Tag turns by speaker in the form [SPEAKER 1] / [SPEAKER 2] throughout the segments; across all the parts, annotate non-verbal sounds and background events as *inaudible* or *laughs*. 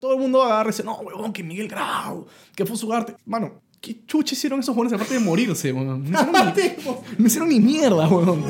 [SPEAKER 1] Todo el mundo agarra y dice, no, huevón, que Miguel Grau, que fue su arte. Mano, ¿qué chucha hicieron esos jóvenes aparte de morirse, weón? No hicieron ni, no hicieron ni mierda, weón.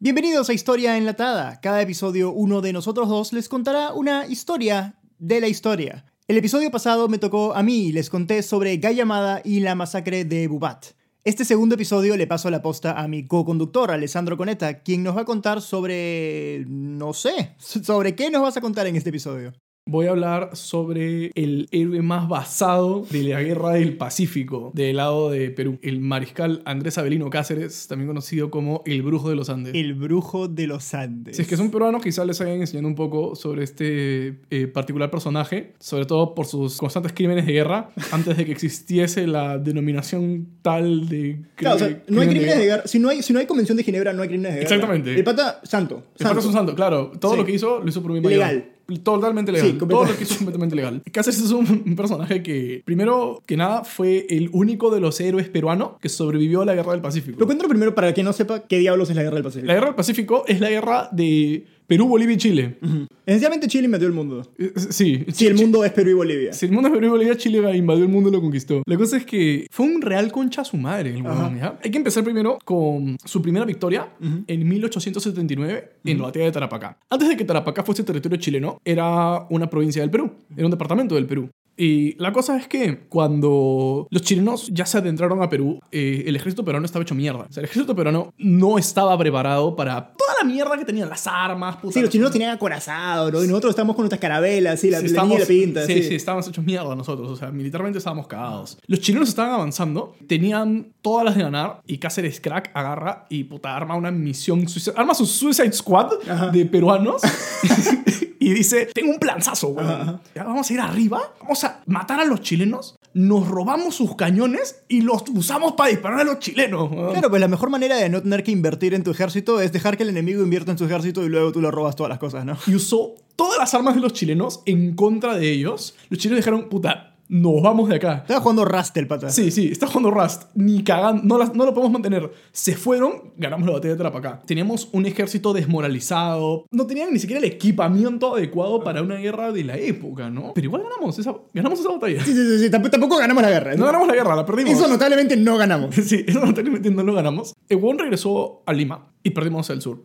[SPEAKER 2] Bienvenidos a Historia Enlatada. Cada episodio uno de nosotros dos les contará una historia de la historia. El episodio pasado me tocó a mí y les conté sobre Gayamada y la masacre de Bubat. Este segundo episodio le paso la posta a mi co-conductor, Alessandro Coneta, quien nos va a contar sobre... no sé, sobre qué nos vas a contar en este episodio.
[SPEAKER 1] Voy a hablar sobre el héroe más basado de la guerra del Pacífico del lado de Perú, el mariscal Andrés Avelino Cáceres, también conocido como el Brujo de los Andes.
[SPEAKER 2] El Brujo de los Andes.
[SPEAKER 1] Si es que son peruanos, quizás les hayan enseñado un poco sobre este eh, particular personaje, sobre todo por sus constantes crímenes de guerra, antes de que existiese la denominación tal de...
[SPEAKER 2] Claro, o sea, no hay crímenes de guerra. Si no hay, si no hay convención de Ginebra, no hay crímenes de guerra.
[SPEAKER 1] Exactamente.
[SPEAKER 2] El pata, santo.
[SPEAKER 1] El pata es un santo, claro. Todo
[SPEAKER 2] Sí.
[SPEAKER 1] lo que hizo lo hizo por mi mayor.
[SPEAKER 2] Legal.
[SPEAKER 1] Totalmente legal.
[SPEAKER 2] Sí,
[SPEAKER 1] Todo lo que hizo es completamente legal. *laughs* Cáceres es un, un *laughs* personaje que, primero que nada, fue el único de los héroes peruanos que sobrevivió a la guerra del Pacífico.
[SPEAKER 2] Lo cuento primero para quien no sepa qué diablos es la guerra del Pacífico.
[SPEAKER 1] La guerra del Pacífico es la guerra de Perú, Bolivia y Chile.
[SPEAKER 2] Ujú. Esencialmente Chile invadió el mundo.
[SPEAKER 1] Eh, Sí.
[SPEAKER 2] Si el mundo es Perú y Bolivia.
[SPEAKER 1] Si el mundo es Perú y Bolivia, Chile invadió el mundo y lo conquistó. La cosa es que fue un real concha a su madre, el huevón, ¿ya? Hay que empezar primero con su primera victoria en 1879 en la batalla de Tarapacá. Antes de que Tarapacá fuese territorio chileno, era una provincia del Perú, era un departamento del Perú. Y la cosa es que cuando los chilenos ya se adentraron a Perú, eh, el ejército peruano estaba hecho mierda. O sea, el ejército peruano no estaba preparado para toda la mierda que tenían, las armas, puta,
[SPEAKER 2] Sí, los chilenos tenían acorazado, ¿no? Y nosotros estamos con nuestras carabelas, sí, la,
[SPEAKER 1] Sí,
[SPEAKER 2] la y la pinta,
[SPEAKER 1] sí,
[SPEAKER 2] sí.
[SPEAKER 1] sí, estábamos hechos mierda nosotros. O sea, militarmente estábamos cagados. Los chilenos estaban avanzando, tenían todas las de ganar y Cáceres Crack agarra y puta arma una misión, arma su Suicide Squad
[SPEAKER 2] Ajá.
[SPEAKER 1] de peruanos *laughs* y dice, tengo un planzazo, güey. Ya Vamos a ir arriba, vamos a matar a los chilenos, nos robamos sus cañones y los usamos para disparar a los chilenos.
[SPEAKER 2] Claro, pues la mejor manera de no tener que invertir en tu ejército es dejar que el enemigo invierta en su ejército y luego tú le robas todas las cosas, ¿no?
[SPEAKER 1] y usó todas las armas de los chilenos en contra de ellos. Los chilenos dijeron, puta, nos vamos de acá.
[SPEAKER 2] Estaba jugando Rust el pata.
[SPEAKER 1] Sí, sí, está jugando Rust. Ni cagando, no, las- no lo podemos mantener. Se fueron, ganamos la batalla de Tarapacá. Teníamos un ejército desmoralizado. No tenían ni siquiera el equipamiento adecuado para una guerra de la época, ¿no? Pero igual ganamos esa, ganamos esa batalla.
[SPEAKER 2] Sí, sí, sí, sí, tamp- Tampoco ganamos la guerra.
[SPEAKER 1] No ganamos la guerra, la perdimos.
[SPEAKER 2] Eso notablemente no ganamos. *laughs*
[SPEAKER 1] Sí, eso notablemente no lo ganamos. El huevón regresó a Lima y perdimos el sur.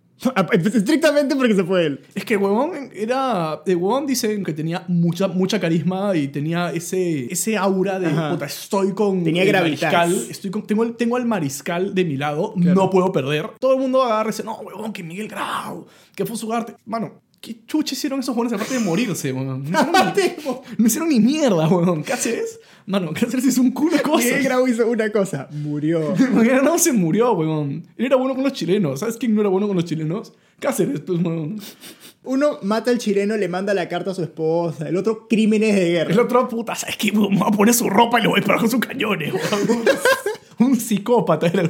[SPEAKER 2] Estrictamente porque se fue él.
[SPEAKER 1] Es que huevón era. El huevón dicen que tenía mucha, mucha carisma y tenía ese, ese aura de. Puta, estoy con.
[SPEAKER 2] Tenía
[SPEAKER 1] el mariscal, Estoy con, tengo, el- tengo al mariscal de mi lado.
[SPEAKER 2] Claro.
[SPEAKER 1] No puedo perder. Todo el mundo agarra y dice: No, huevón, que Miguel Grau, que fue su arte. Mano, ¿qué chucha hicieron esos jóvenes aparte de morirse, huevón? No *laughs* ni, no hicieron ni mierda, huevón. Cáceres. Mano, Cáceres hizo un culo de cosas.
[SPEAKER 2] Miguel Grau hizo una cosa, murió. *laughs*
[SPEAKER 1] Miguel Grau se murió, huevón. Él era bueno con los chilenos. ¿Sabes quién no era bueno con los chilenos? Cáceres, pues, huevón.
[SPEAKER 2] Uno mata al chileno, le manda la carta a su esposa. El otro, crímenes de guerra.
[SPEAKER 1] El otro, puta, ¿sabes qué? Me voy a poner su ropa y le voy a disparar con sus cañones, weón. *laughs* Un psicópata era el.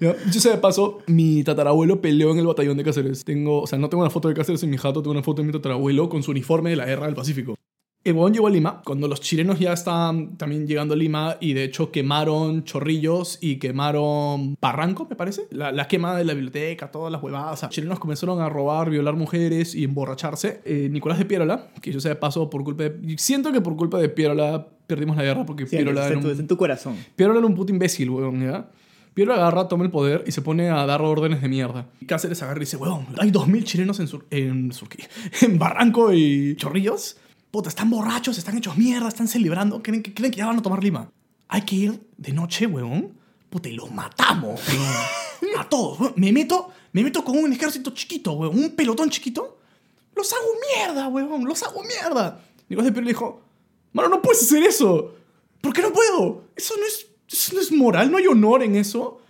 [SPEAKER 1] Ya, Yo sé de paso, mi tatarabuelo peleó en el batallón de Cáceres. Tengo, o sea, no tengo una foto de Cáceres en mi jato, tengo una foto de mi tatarabuelo con su uniforme de la guerra del Pacífico. El weón llegó a Lima cuando los chilenos ya estaban también llegando a Lima y de hecho quemaron Chorrillos y quemaron Barranco, me parece. La, la quema de la biblioteca, todas las huevadas. O sea, chilenos comenzaron a robar, violar mujeres y emborracharse. Eh, Nicolás de Piérola, que yo sé de paso por culpa de... Siento que por culpa de Piérola perdimos la guerra porque
[SPEAKER 2] Sí,
[SPEAKER 1] era
[SPEAKER 2] en tu,
[SPEAKER 1] un...
[SPEAKER 2] en tu corazón.
[SPEAKER 1] Piérola era un puto imbécil, weón, ¿ya? Piérola agarra, toma el poder y se pone a dar órdenes de mierda. Y Cáceres agarra y dice, weón, hay 2.000 chilenos en, Sur en, Surquí, *laughs* en Barranco y Chorrillos. Puta, están borrachos, están hechos mierda, están celebrando. ¿Creen que, creen que ya van a tomar Lima? Hay que ir de noche, weón. Puta, y los matamos, weón. *laughs* A todos, weón. Me meto, me meto con un ejército chiquito, weón. Un pelotón chiquito. Los hago mierda, weón. Los hago mierda. Nicolás de Piérola dijo, mano, no puedes hacer eso. ¿Por qué no puedo? Eso no es, eso no es moral, no hay honor en eso.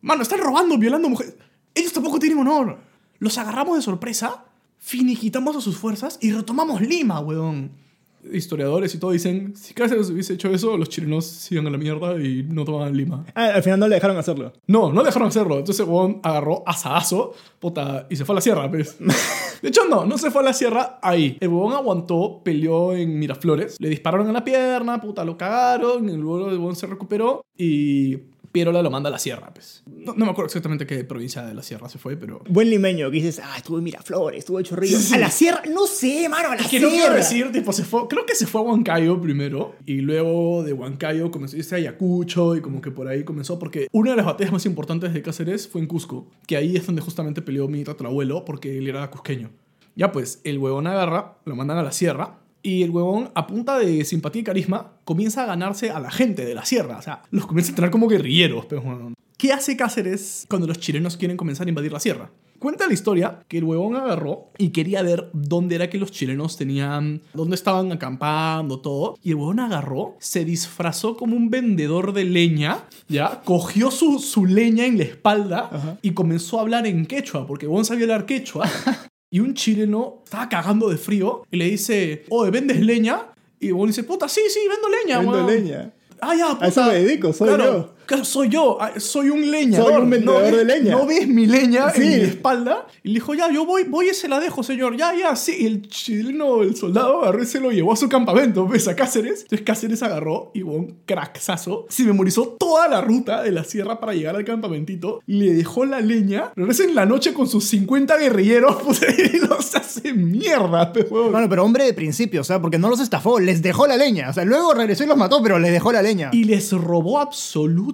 [SPEAKER 1] Mano, están robando, violando mujeres. Ellos tampoco tienen honor. Los agarramos de sorpresa, finiquitamos a sus fuerzas y retomamos Lima, weón. Historiadores y todo dicen, si Cáceres hubiese hecho eso, los chilenos se iban a la mierda y no tomaban Lima.
[SPEAKER 2] Ah, al final no le dejaron hacerlo.
[SPEAKER 1] No, no dejaron hacerlo. Entonces, weón agarró asadazo, puta, y se fue a la sierra, pues. *laughs* De hecho, no, no se fue a la sierra ahí. El huevón aguantó, peleó en Miraflores, le dispararon en la pierna, puta, lo cagaron, y luego el huevón se recuperó y Pierola lo manda a la sierra, pues. No, no me acuerdo exactamente qué provincia de la sierra se fue, pero...
[SPEAKER 2] Buen limeño que dices, ah, estuve en Miraflores, estuve en Chorrillos.
[SPEAKER 1] Sí, sí.
[SPEAKER 2] A la sierra, no sé, mano, a la
[SPEAKER 1] Es que no quiero decir, tipo, se fue, creo que se fue a Huancayo primero y luego de Huancayo comenzó a irse a Ayacucho y como que por ahí comenzó porque una de las batallas más importantes de Cáceres fue en Cusco, que ahí es donde justamente peleó mi tatarabuelo porque él era cusqueño. Ya pues, el huevón agarra, lo mandan a la sierra y el huevón a punta de simpatía y carisma comienza a ganarse a la gente de la sierra, o sea, los comienza a tener como guerrilleros, pero huevón. ¿Qué hace Cáceres cuando los chilenos quieren comenzar a invadir la sierra? Cuenta la historia que el huevón agarró y quería ver dónde era que los chilenos tenían, dónde estaban acampando, todo. Y el huevón agarró, se disfrazó como un vendedor de leña, ¿ya? Cogió su, su leña en la espalda
[SPEAKER 2] Ajá.
[SPEAKER 1] y comenzó a hablar en quechua, porque el huevón sabía hablar quechua. *laughs* y un chileno estaba cagando de frío y le dice, oye, ¿vendes leña? Y huevón dice, puta, sí, sí, vendo leña,
[SPEAKER 2] Vendo
[SPEAKER 1] huevón".
[SPEAKER 2] leña.
[SPEAKER 1] Ah, ya,
[SPEAKER 2] A eso
[SPEAKER 1] puta.
[SPEAKER 2] me dedico, soy
[SPEAKER 1] Claro,
[SPEAKER 2] yo.
[SPEAKER 1] Soy yo. ah, Soy un leñador.
[SPEAKER 2] Soy un vendedor
[SPEAKER 1] ¿No ves-
[SPEAKER 2] de leña.
[SPEAKER 1] ¿No ves mi leña
[SPEAKER 2] Sí.
[SPEAKER 1] en mi espalda? Y le dijo, ya, yo voy, voy y se la dejo, señor. Ya, ya, sí. Y el chileno, el soldado, agarró y se lo llevó a su campamento, ¿ves? A Cáceres. Entonces Cáceres agarró y un cracksazo. Se memorizó toda la ruta de la sierra para llegar al campamentito. Le dejó la leña. Regresa en la noche con sus 50 guerrilleros. *laughs* Pues y los hace mierda, pe, huevón.
[SPEAKER 2] Bueno, pero hombre de principio, o sea, porque no los estafó, les dejó la leña. O sea, luego regresó y los mató, pero les dejó la leña.
[SPEAKER 1] Y les robó absolutamente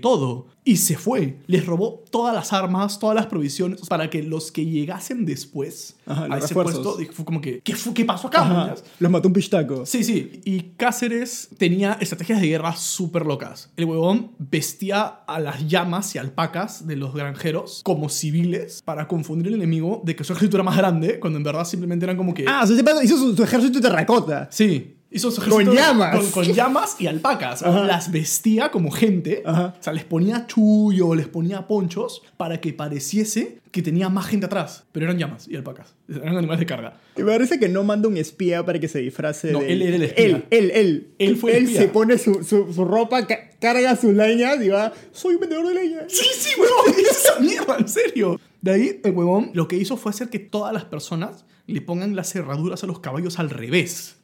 [SPEAKER 1] todo. Y se fue. Les robó todas las armas, todas las provisiones, para que los que llegasen después
[SPEAKER 2] Ajá,
[SPEAKER 1] a ese
[SPEAKER 2] refuerzos.
[SPEAKER 1] puesto, fue como que, ¿qué, fue, ¿qué pasó acá?
[SPEAKER 2] Los mató un pistaco.
[SPEAKER 1] Sí, sí. Y Cáceres tenía estrategias de guerra súper locas. El huevón vestía a las llamas y alpacas de los granjeros como civiles para confundir al enemigo de que su ejército era más grande, cuando en verdad simplemente eran como que...
[SPEAKER 2] Ah, hizo su, su ejército de terracota.
[SPEAKER 1] Sí. Hizo su
[SPEAKER 2] Con llamas.
[SPEAKER 1] Con, con llamas y alpacas.
[SPEAKER 2] Ajá.
[SPEAKER 1] Las vestía como gente.
[SPEAKER 2] Ajá.
[SPEAKER 1] O sea, les ponía chullo, les ponía ponchos para que pareciese que tenía más gente atrás. Pero eran llamas y alpacas. Eran animales de carga.
[SPEAKER 2] Me parece que no manda un espía para que se disfrace
[SPEAKER 1] No,
[SPEAKER 2] de
[SPEAKER 1] él era el espía.
[SPEAKER 2] Él, él, él.
[SPEAKER 1] Él fue el
[SPEAKER 2] Él
[SPEAKER 1] espía.
[SPEAKER 2] se pone su, su, su ropa, ca- carga sus leñas y va, soy un vendedor de leña.
[SPEAKER 1] Sí, sí, huevón. *laughs* esa mierda, en serio. De ahí, el huevón lo que hizo fue hacer que todas las personas le pongan las cerraduras a los caballos al revés.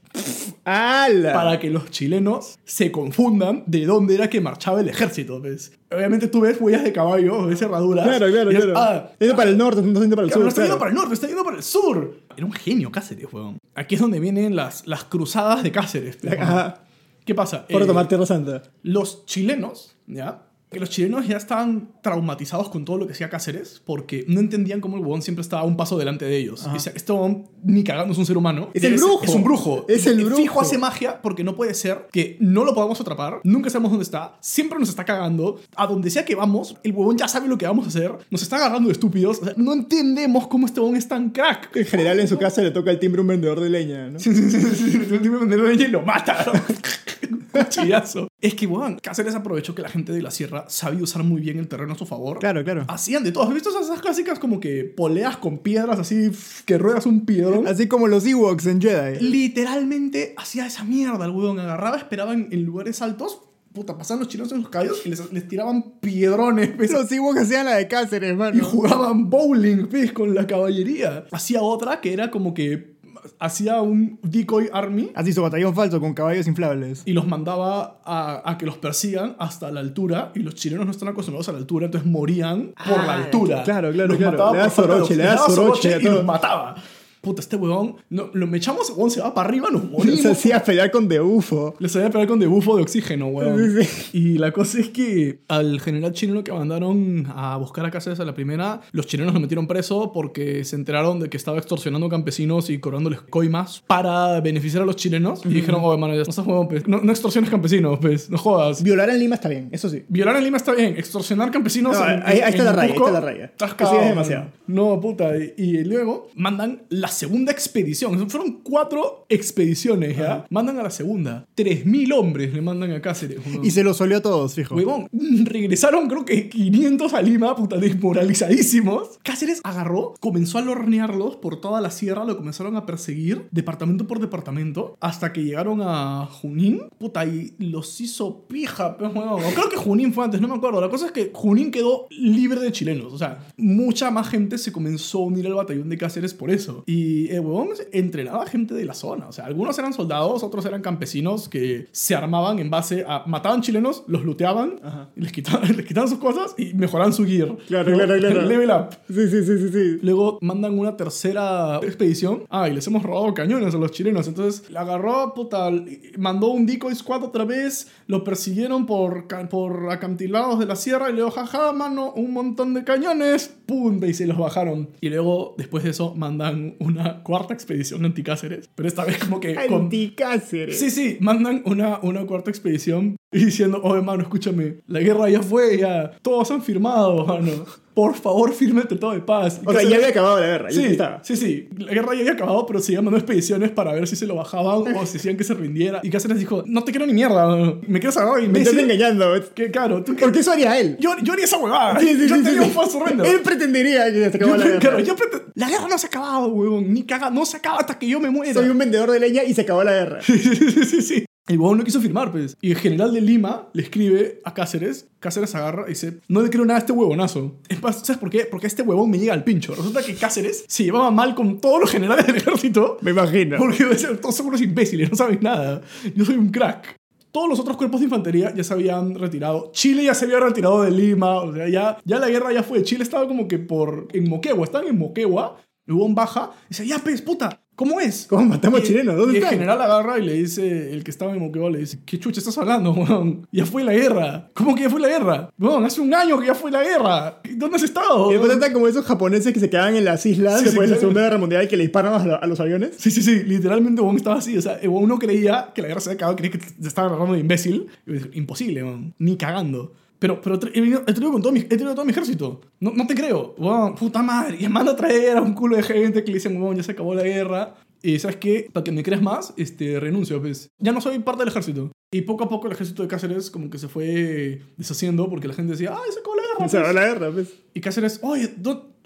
[SPEAKER 1] Para que los chilenos se confundan de dónde era que marchaba el ejército. ¿ves? Obviamente tú ves huellas de caballo, ves cerraduras.
[SPEAKER 2] Claro, claro, claro.
[SPEAKER 1] ah,
[SPEAKER 2] Está yendo para el norte, no está yendo para el
[SPEAKER 1] Claro,
[SPEAKER 2] sur.
[SPEAKER 1] no está yendo
[SPEAKER 2] claro.
[SPEAKER 1] para el norte, está yendo para el sur. Era un genio Cáceres, weón. Aquí es donde vienen las, las cruzadas de Cáceres.
[SPEAKER 2] Ajá.
[SPEAKER 1] ¿Qué pasa?
[SPEAKER 2] Para
[SPEAKER 1] Eh,
[SPEAKER 2] tomar Tierra Santa.
[SPEAKER 1] los chilenos, ¿ya? Que los chilenos ya estaban traumatizados con todo lo que hacía Cáceres porque no entendían cómo el huevón siempre estaba un paso delante de ellos.
[SPEAKER 2] Ajá.
[SPEAKER 1] Dice, este huevón ni cagando es un ser humano.
[SPEAKER 2] Es el brujo.
[SPEAKER 1] Es un brujo.
[SPEAKER 2] Es el brujo.
[SPEAKER 1] Fijo hace magia porque no puede ser que no lo podamos atrapar, nunca sabemos dónde está, siempre nos está cagando. A donde sea que vamos, el huevón ya sabe lo que vamos a hacer, nos está agarrando de estúpidos. O sea, no entendemos cómo este huevón es tan crack.
[SPEAKER 2] En general en su casa le toca el timbre un vendedor de leña, ¿no? *laughs*
[SPEAKER 1] Sí, sí, sí, el tipo de vendedor de leña y lo mata. *laughs* *laughs* Cuchillazo. Es que, weón, Cáceres aprovechó que la gente de la sierra sabía usar muy bien el terreno a su favor.
[SPEAKER 2] Claro, claro.
[SPEAKER 1] Hacían de todo. ¿Has visto esas clásicas como que poleas con piedras así, que ruedas un piedrón?
[SPEAKER 2] Así como los Ewoks en Jedi.
[SPEAKER 1] Literalmente hacía esa mierda el weón. Agarraba, esperaba en, en lugares altos, puta, pasaban los chinos en los caballos y les, les tiraban piedrones, ¿ves?
[SPEAKER 2] Los Ewoks hacían la de Cáceres,
[SPEAKER 1] Y
[SPEAKER 2] mano.
[SPEAKER 1] jugaban bowling, ¿ves? Con la caballería. Hacía otra que era como que hacía un decoy army
[SPEAKER 2] Así su batallón falso con caballos inflables.
[SPEAKER 1] y los mandaba a, a que los persigan hasta la altura y los chilenos no están acostumbrados a la altura, entonces morían por
[SPEAKER 2] Ah,
[SPEAKER 1] la altura.
[SPEAKER 2] claro, claro,
[SPEAKER 1] Los
[SPEAKER 2] claro.
[SPEAKER 1] mataba
[SPEAKER 2] Le da soroche, le da soroche
[SPEAKER 1] y los mataba. Puta, este huevón, no, lo me echamos, huevón se va para arriba, nos *laughs* morimos.
[SPEAKER 2] Se hacía pelear con de UFO.
[SPEAKER 1] Les había pegado con debufo de oxígeno, weón.
[SPEAKER 2] Sí, sí.
[SPEAKER 1] Y la cosa es que al general chileno que mandaron a buscar a Cáceres a la primera, los chilenos lo metieron preso porque se enteraron de que estaba extorsionando campesinos y cobrándoles coimas para beneficiar a los chilenos. Y dijeron, oh, hermano, no, huevón, pues. no, no extorsiones campesinos, pues, no jodas.
[SPEAKER 2] Violar en Lima está bien, eso sí.
[SPEAKER 1] Violar en Lima está bien, extorsionar campesinos.
[SPEAKER 2] No,
[SPEAKER 1] en-
[SPEAKER 2] ahí- ahí
[SPEAKER 1] en-
[SPEAKER 2] está la
[SPEAKER 1] en
[SPEAKER 2] raya, ahí está la raya.
[SPEAKER 1] estás
[SPEAKER 2] Eso sí
[SPEAKER 1] cagado,
[SPEAKER 2] es demasiado.
[SPEAKER 1] No, puta. Y, y luego mandan la segunda expedición. Fueron cuatro expediciones, ¿ya? Mandan a la segunda. 3.000 hombres le mandan a Cáceres.
[SPEAKER 2] Y se los olió a todos, fijo.
[SPEAKER 1] Huevón, *laughs* regresaron creo que 500 a Lima, puta, desmoralizadísimos. Cáceres agarró, comenzó a lornearlos por toda la sierra, lo comenzaron a perseguir, departamento por departamento, hasta que llegaron a Junín, puta, y los hizo pija, pues, huevón. O creo que Junín fue antes, no me acuerdo. La cosa es que Junín quedó libre de chilenos, o sea, mucha más gente se comenzó a unir al batallón de Cáceres por eso. Y Y el huevón entrenaba gente de la zona. O sea, algunos eran soldados, otros eran campesinos que se armaban en base a... Mataban chilenos, los y les quitaban, *laughs* les quitaban sus cosas y mejoraban su gear.
[SPEAKER 2] Claro, claro, claro. *laughs*
[SPEAKER 1] Level up.
[SPEAKER 2] Sí, sí, sí, sí, sí.
[SPEAKER 1] Luego mandan una tercera expedición. Ah, y les hemos robado cañones a los chilenos. Entonces, la agarró, puta, mandó un decoy squad otra vez. Lo persiguieron por, por acantilados de la sierra. Y luego, jaja, mano, un montón de cañones. Pum, y se los bajaron. Y luego, después de eso, mandan una cuarta expedición anti-Cáceres. Pero esta vez como que con...
[SPEAKER 2] Anticáceres.
[SPEAKER 1] Sí, sí, mandan una, una cuarta expedición diciendo, oh hermano, escúchame, la guerra ya fue, ya, todos han firmado, mano. Por favor, firme el tratado de paz.
[SPEAKER 2] O sea, ya había acabado la guerra.
[SPEAKER 1] Sí,
[SPEAKER 2] estaba.
[SPEAKER 1] sí, sí. La guerra ya había acabado, pero seguían mandando expediciones para ver si se lo bajaban o si decían que se rindiera. Y Cáceres dijo, no te quiero ni mierda, me quieres agarrar y
[SPEAKER 2] Me estás engañando.
[SPEAKER 1] Que claro, tú
[SPEAKER 2] Porque eso haría él.
[SPEAKER 1] Yo, yo haría esa huevada.
[SPEAKER 2] Sí, sí,
[SPEAKER 1] yo
[SPEAKER 2] sí,
[SPEAKER 1] tenía un false surrender.
[SPEAKER 2] Él pretendería que se acabó la guerra.
[SPEAKER 1] claro, yo prete- la guerra no se ha acabado, huevón. Ni caga, no se acaba hasta que yo me muera.
[SPEAKER 2] Soy un vendedor de leña y se acabó la guerra. *laughs*
[SPEAKER 1] sí, sí, sí, sí. El huevón no quiso firmar, pues. Y el general de Lima le escribe a Cáceres. Cáceres agarra y dice: No le creo nada a este huevonazo. Es más, ¿sabes por qué? Porque este huevón me llega al pincho. Resulta que Cáceres se llevaba mal con todos los generales del ejército.
[SPEAKER 2] Me imagino.
[SPEAKER 1] Porque todos son unos imbéciles, no saben nada. Yo soy un crack. Todos los otros cuerpos de infantería ya se habían retirado. Chile ya se había retirado de Lima. O sea, ya, ya la guerra ya fue. Chile estaba como que por... En Moquegua. Estaban en Moquegua. El huevón baja. Y dice, ya, pez, puta. ¿Cómo es?
[SPEAKER 2] ¿Cómo matamos
[SPEAKER 1] Y-
[SPEAKER 2] chilenos? ¿Dónde
[SPEAKER 1] y el general agarra y le dice, el que estaba en Moquegua le dice, ¿qué chucha estás hablando, weón? Ya fue la guerra. ¿Cómo que ya fue la guerra? Weón, hace un año que ya fue la guerra. ¿Dónde has estado?
[SPEAKER 2] Y después están como esos japoneses que se quedaban en las islas
[SPEAKER 1] Sí, sí,
[SPEAKER 2] después de la. Segunda Guerra Mundial y que le disparan a, a los aviones.
[SPEAKER 1] Sí, sí, sí, literalmente Wong estaba así. O sea, Wong no creía que la guerra se había acabado, creía que se estaba agarrando de imbécil. Imposible, Wong, ni cagando. Pero, pero he, venido- he traído con todo mi, he traído todo mi ejército. No, no te creo. Wong, puta madre. Y manda a traer a un culo de gente que le dicen, Wong, ya se acabó la guerra. Y ¿sabes qué? Para que me creas más, este, renuncio, pues. Ya no soy parte del ejército. Y poco a poco el ejército de Cáceres como que se fue deshaciendo porque la gente decía, ¡ay, se acabó la guerra!
[SPEAKER 2] Se acabó
[SPEAKER 1] pues".
[SPEAKER 2] la guerra, pues.
[SPEAKER 1] Y Cáceres, oye,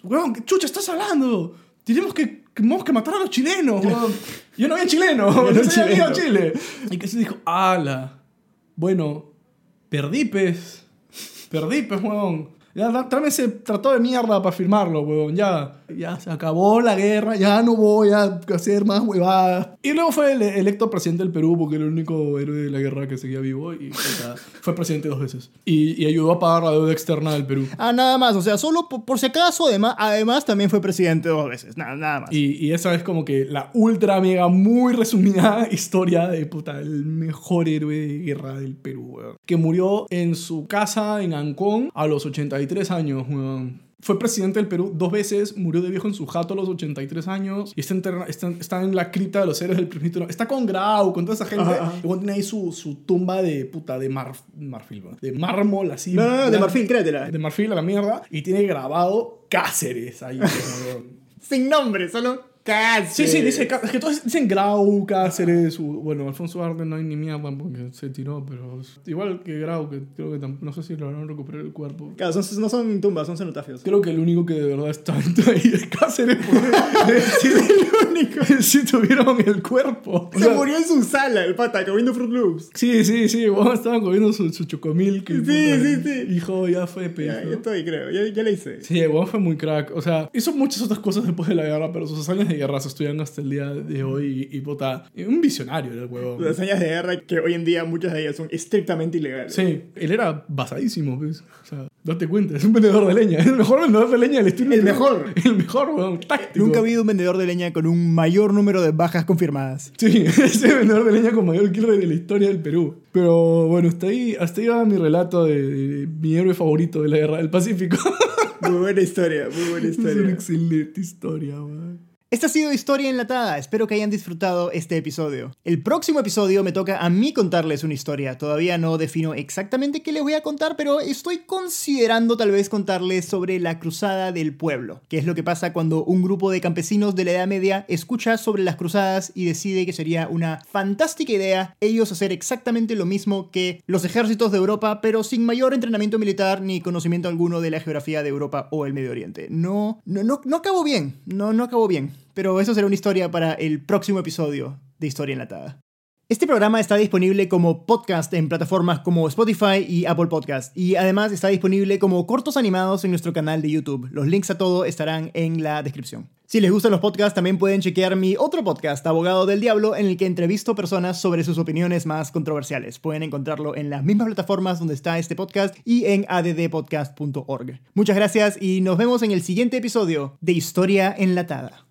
[SPEAKER 1] weón, ¿qué chucha estás hablando? Tenemos que, tenemos que matar a los chilenos, weón. *laughs* Yo no había chileno,
[SPEAKER 2] Yo no *laughs*
[SPEAKER 1] había
[SPEAKER 2] chileno.
[SPEAKER 1] Chile. Y Cáceres dijo, ala, bueno, perdí, pez. Perdí, pez, weón. Ya, tráeme ese tratado de mierda para firmarlo, weón. Ya, ya se acabó la guerra, ya no voy a hacer más huevadas. Y luego fue el electo presidente del Perú porque era el único héroe de la guerra que seguía vivo y puta, fue presidente dos veces. Y, y ayudó a pagar la deuda externa del Perú.
[SPEAKER 2] Ah, nada más. O sea, solo por, por si acaso, además, además también fue presidente dos veces. Nada, nada más.
[SPEAKER 1] Y, y esa es como que la ultra mega muy resumida *laughs* historia de puta, el mejor héroe de guerra del Perú, weón. Que murió en su casa en Ancón a los 83 años, weón. Fue presidente del Perú dos veces, murió de viejo en su jato a los 83 años y está, enterra- está, está en la cripta de los héroes del primito. Está con Grau, con toda esa gente.
[SPEAKER 2] Ajá.
[SPEAKER 1] Y tiene ahí su, su tumba de puta, de mar- marfil, weón. de mármol así.
[SPEAKER 2] No, no, no, de marfil, créetela.
[SPEAKER 1] De marfil a la mierda. Y tiene grabado Cáceres ahí. *laughs*
[SPEAKER 2] Sin nombre, solo casi.
[SPEAKER 1] Sí, sí, dice, es que todos dicen Grau, Cáceres, u- bueno, Alfonso Arden no hay ni mierda porque se tiró, pero igual que Grau, que creo que no sé si lograron recuperar el cuerpo.
[SPEAKER 2] Claro, son- no son tumbas, son cenotafios.
[SPEAKER 1] Creo que el único que de verdad está ahí es Cáceres, sí, *laughs*
[SPEAKER 2] el único. *laughs*
[SPEAKER 1] sí tuvieron el cuerpo. O
[SPEAKER 2] Se
[SPEAKER 1] sea,
[SPEAKER 2] murió en su sala, el pata, comiendo Fruit Loops.
[SPEAKER 1] Sí, sí, sí, bueno, estaban comiendo su, su chocomil. Que,
[SPEAKER 2] Sí, sí, sí.
[SPEAKER 1] Hijo, ya fue
[SPEAKER 2] Ya,
[SPEAKER 1] pez,
[SPEAKER 2] ya
[SPEAKER 1] ¿no?
[SPEAKER 2] estoy, creo. Ya, ya le hice.
[SPEAKER 1] Sí, huevón fue muy crack. O sea, hizo muchas otras cosas después de la guerra, pero sus hazañas de guerra se estudian hasta el día de hoy. Y, y, puta, un visionario era el huevón.
[SPEAKER 2] Las hazañas de guerra que hoy en día muchas de ellas son estrictamente ilegales.
[SPEAKER 1] Sí, él era basadísimo, pues. O sea, date cuenta, es un vendedor de leña. Es *laughs* el mejor vendedor de leña del estilo.
[SPEAKER 2] El mejor. *laughs*
[SPEAKER 1] El mejor, weón. Táctico.
[SPEAKER 2] Nunca ha habido un vendedor de leña con un mayor número de bajas confirmadas.
[SPEAKER 1] Sí, *laughs* es el vendedor de leña con mayor kill de la historia del Perú. Pero bueno, hasta ahí, hasta ahí va mi relato de, de mi héroe favorito de la guerra del Pacífico.
[SPEAKER 2] Muy buena historia, muy buena
[SPEAKER 1] es una
[SPEAKER 2] historia.
[SPEAKER 1] excelente historia, weón.
[SPEAKER 2] Esta ha sido Historia Enlatada. Espero que hayan disfrutado este episodio. El próximo episodio me toca a mí contarles una historia. Todavía no defino exactamente qué les voy a contar, pero estoy considerando tal vez contarles sobre la Cruzada del Pueblo, que es lo que pasa cuando un grupo de campesinos de la Edad Media escucha sobre las cruzadas y decide que sería una fantástica idea ellos hacer exactamente lo mismo que los ejércitos de Europa, pero sin mayor entrenamiento militar ni conocimiento alguno de la geografía de Europa o el Medio Oriente. No, no, no, no acabó bien. No, no acabó bien. Pero eso será una historia para el próximo episodio de Historia Enlatada. Este programa está disponible como podcast en plataformas como Spotify y Apple Podcast y además está disponible como cortos animados en nuestro canal de YouTube. Los links a todo estarán en la descripción. Si les gustan los podcasts, también pueden chequear mi otro podcast, Abogado del Diablo, en el que entrevisto personas sobre sus opiniones más controversiales. Pueden encontrarlo en las mismas plataformas donde está este podcast y en addpodcast.org. Muchas gracias y nos vemos en el siguiente episodio de Historia Enlatada.